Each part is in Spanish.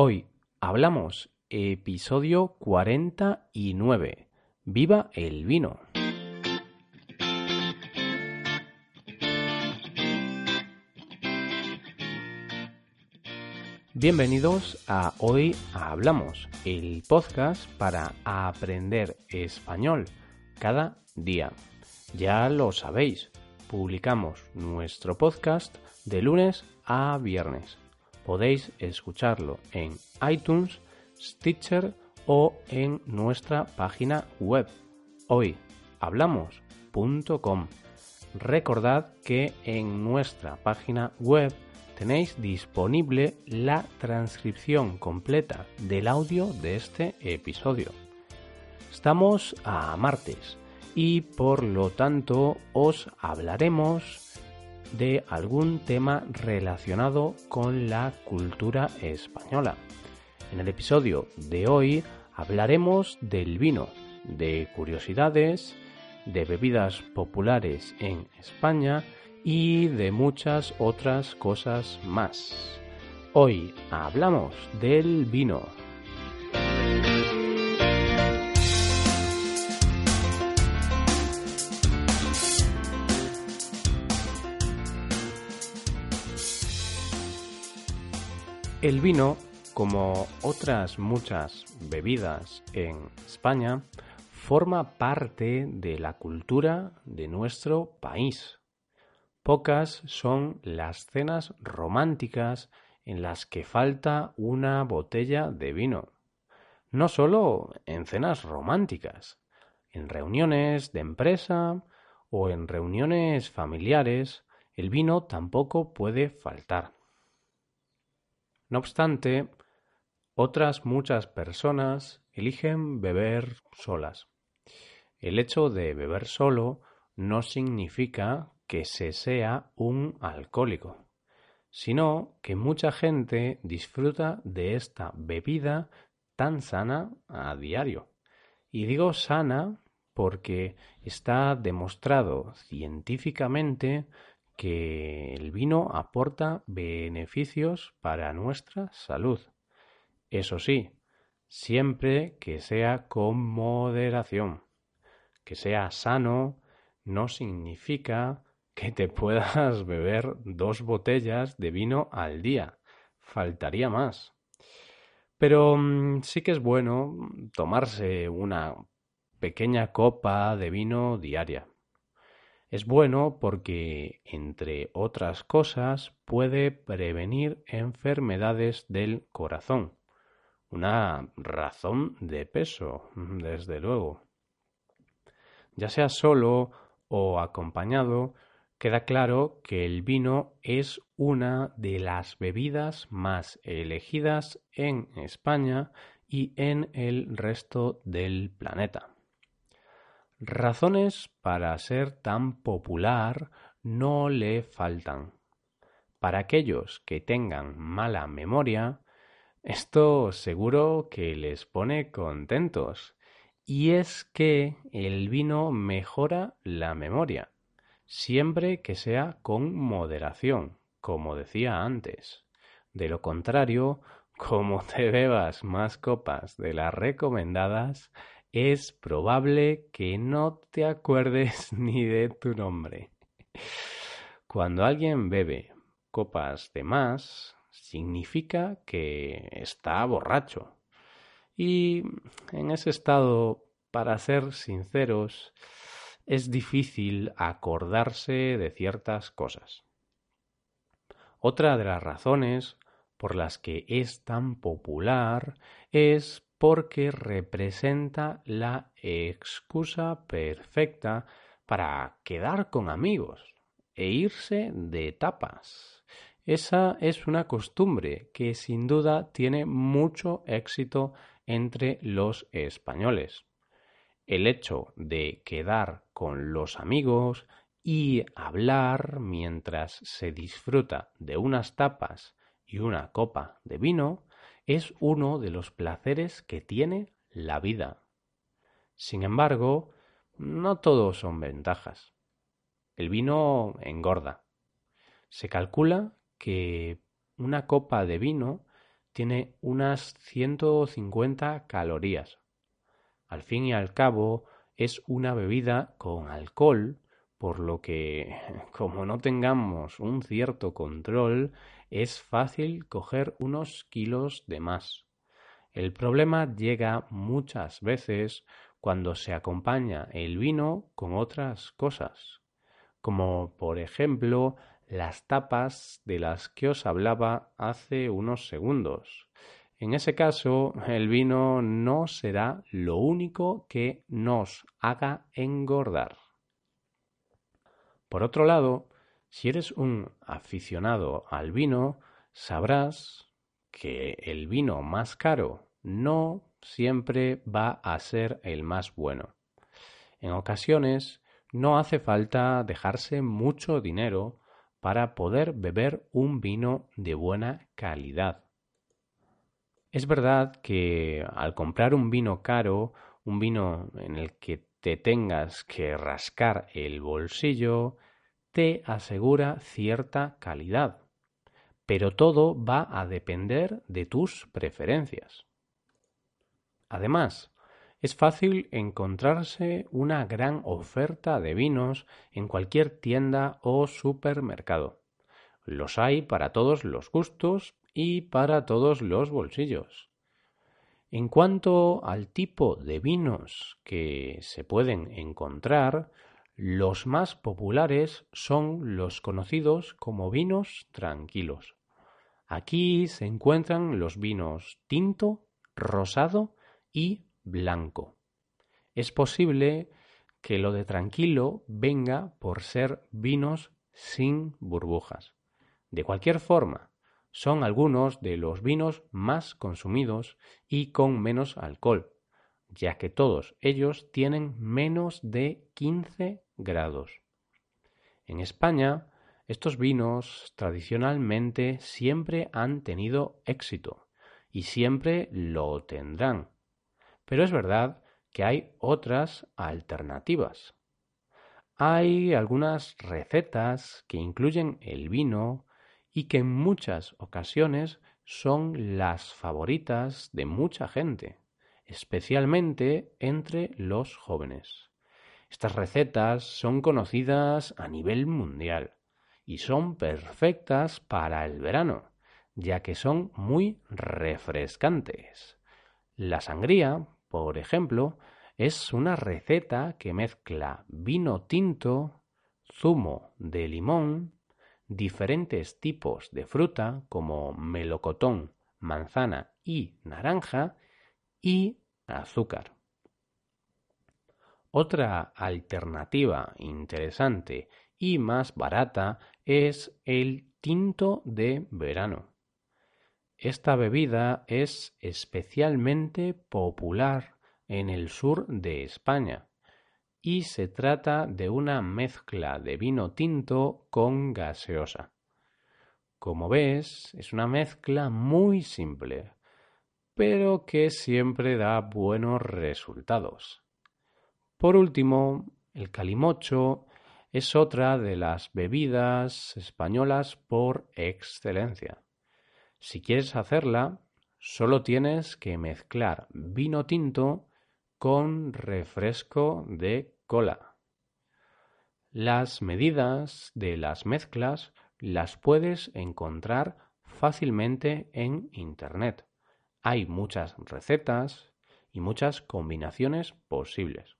Hoy hablamos episodio 49. ¡Viva el vino! Bienvenidos a Hoy Hablamos, el podcast para aprender español cada día. Ya lo sabéis, publicamos nuestro podcast de lunes a viernes. Podéis escucharlo en iTunes, Stitcher o en nuestra página web hoyhablamos.com. Recordad que en nuestra página web tenéis disponible la transcripción completa del audio de este episodio. Estamos a martes y por lo tanto os hablaremos de algún tema relacionado con la cultura española. En el episodio de hoy hablaremos del vino, de curiosidades, de bebidas populares en España y de muchas otras cosas más. Hoy hablamos del vino. El vino, como otras muchas bebidas en España, forma parte de la cultura de nuestro país. Pocas son las cenas románticas en las que falta una botella de vino. No solo en cenas románticas, en reuniones de empresa o en reuniones familiares, el vino tampoco puede faltar. No obstante, otras muchas personas eligen beber solas. El hecho de beber solo no significa que se sea un alcohólico, sino que mucha gente disfruta de esta bebida tan sana a diario. Y digo sana porque está demostrado científicamente que el vino aporta beneficios para nuestra salud. Eso sí, siempre que sea con moderación. Que sea sano no significa que te puedas beber dos botellas de vino al día. Faltaría más. Pero mm, sí que es bueno tomarse una pequeña copa de vino diaria. Es bueno porque, entre otras cosas, puede prevenir enfermedades del corazón. Una razón de peso, desde luego. Ya sea solo o acompañado, queda claro que el vino es una de las bebidas más elegidas en España y en el resto del planeta. Razones para ser tan popular no le faltan. Para aquellos que tengan mala memoria, esto seguro que les pone contentos. Y es que el vino mejora la memoria siempre que sea con moderación, como decía antes. De lo contrario, como te bebas más copas de las recomendadas, es probable que no te acuerdes ni de tu nombre. Cuando alguien bebe copas de más, significa que está borracho. Y en ese estado, para ser sinceros, es difícil acordarse de ciertas cosas. Otra de las razones por las que es tan popular es porque representa la excusa perfecta para quedar con amigos e irse de tapas. Esa es una costumbre que sin duda tiene mucho éxito entre los españoles el hecho de quedar con los amigos y hablar mientras se disfruta de unas tapas y una copa de vino es uno de los placeres que tiene la vida. Sin embargo, no todos son ventajas. El vino engorda. Se calcula que una copa de vino tiene unas 150 calorías. Al fin y al cabo, es una bebida con alcohol, por lo que, como no tengamos un cierto control, es fácil coger unos kilos de más. El problema llega muchas veces cuando se acompaña el vino con otras cosas, como por ejemplo las tapas de las que os hablaba hace unos segundos. En ese caso, el vino no será lo único que nos haga engordar. Por otro lado, si eres un aficionado al vino, sabrás que el vino más caro no siempre va a ser el más bueno. En ocasiones no hace falta dejarse mucho dinero para poder beber un vino de buena calidad. Es verdad que al comprar un vino caro, un vino en el que te tengas que rascar el bolsillo, te asegura cierta calidad. Pero todo va a depender de tus preferencias. Además, es fácil encontrarse una gran oferta de vinos en cualquier tienda o supermercado. Los hay para todos los gustos y para todos los bolsillos. En cuanto al tipo de vinos que se pueden encontrar, los más populares son los conocidos como vinos tranquilos. Aquí se encuentran los vinos tinto, rosado y blanco. Es posible que lo de tranquilo venga por ser vinos sin burbujas. De cualquier forma, son algunos de los vinos más consumidos y con menos alcohol, ya que todos ellos tienen menos de 15 grados. En España, estos vinos tradicionalmente siempre han tenido éxito y siempre lo tendrán, pero es verdad que hay otras alternativas. Hay algunas recetas que incluyen el vino y que en muchas ocasiones son las favoritas de mucha gente, especialmente entre los jóvenes. Estas recetas son conocidas a nivel mundial y son perfectas para el verano, ya que son muy refrescantes. La sangría, por ejemplo, es una receta que mezcla vino tinto, zumo de limón, diferentes tipos de fruta como melocotón, manzana y naranja y azúcar. Otra alternativa interesante y más barata es el tinto de verano. Esta bebida es especialmente popular en el sur de España y se trata de una mezcla de vino tinto con gaseosa. Como ves, es una mezcla muy simple, pero que siempre da buenos resultados. Por último, el calimocho es otra de las bebidas españolas por excelencia. Si quieres hacerla, solo tienes que mezclar vino tinto con refresco de cola. Las medidas de las mezclas las puedes encontrar fácilmente en Internet. Hay muchas recetas y muchas combinaciones posibles.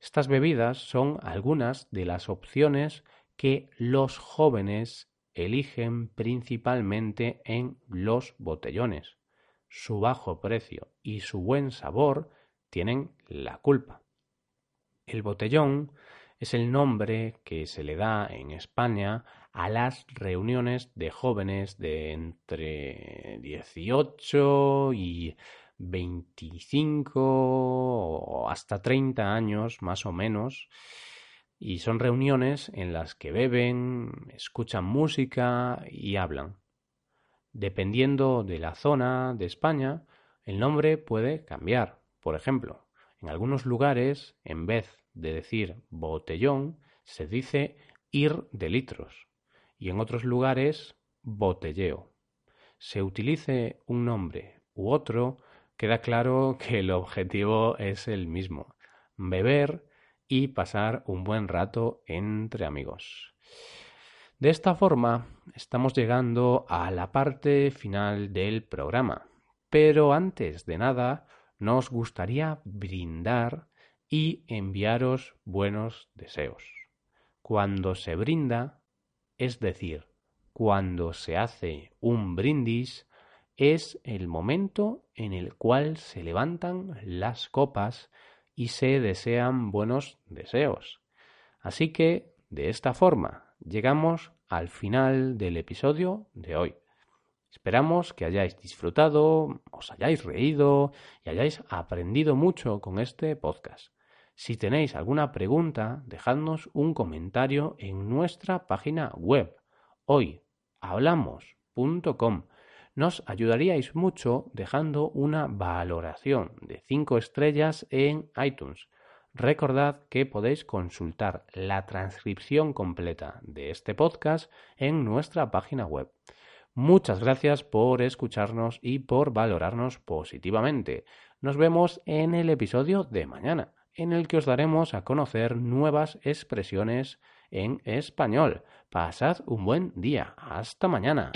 Estas bebidas son algunas de las opciones que los jóvenes eligen principalmente en los botellones. Su bajo precio y su buen sabor tienen la culpa. El botellón es el nombre que se le da en España a las reuniones de jóvenes de entre 18 y 25 o hasta 30 años más o menos y son reuniones en las que beben, escuchan música y hablan. Dependiendo de la zona de España, el nombre puede cambiar. Por ejemplo, en algunos lugares, en vez de decir botellón, se dice ir de litros y en otros lugares botelleo. se utilice un nombre u otro, queda claro que el objetivo es el mismo, beber y pasar un buen rato entre amigos. De esta forma, estamos llegando a la parte final del programa, pero antes de nada, nos gustaría brindar y enviaros buenos deseos. Cuando se brinda, es decir, cuando se hace un brindis, es el momento en el cual se levantan las copas y se desean buenos deseos. Así que, de esta forma, llegamos al final del episodio de hoy. Esperamos que hayáis disfrutado, os hayáis reído y hayáis aprendido mucho con este podcast. Si tenéis alguna pregunta, dejadnos un comentario en nuestra página web hoyhablamos.com. Nos ayudaríais mucho dejando una valoración de 5 estrellas en iTunes. Recordad que podéis consultar la transcripción completa de este podcast en nuestra página web. Muchas gracias por escucharnos y por valorarnos positivamente. Nos vemos en el episodio de mañana, en el que os daremos a conocer nuevas expresiones en español. Pasad un buen día. Hasta mañana.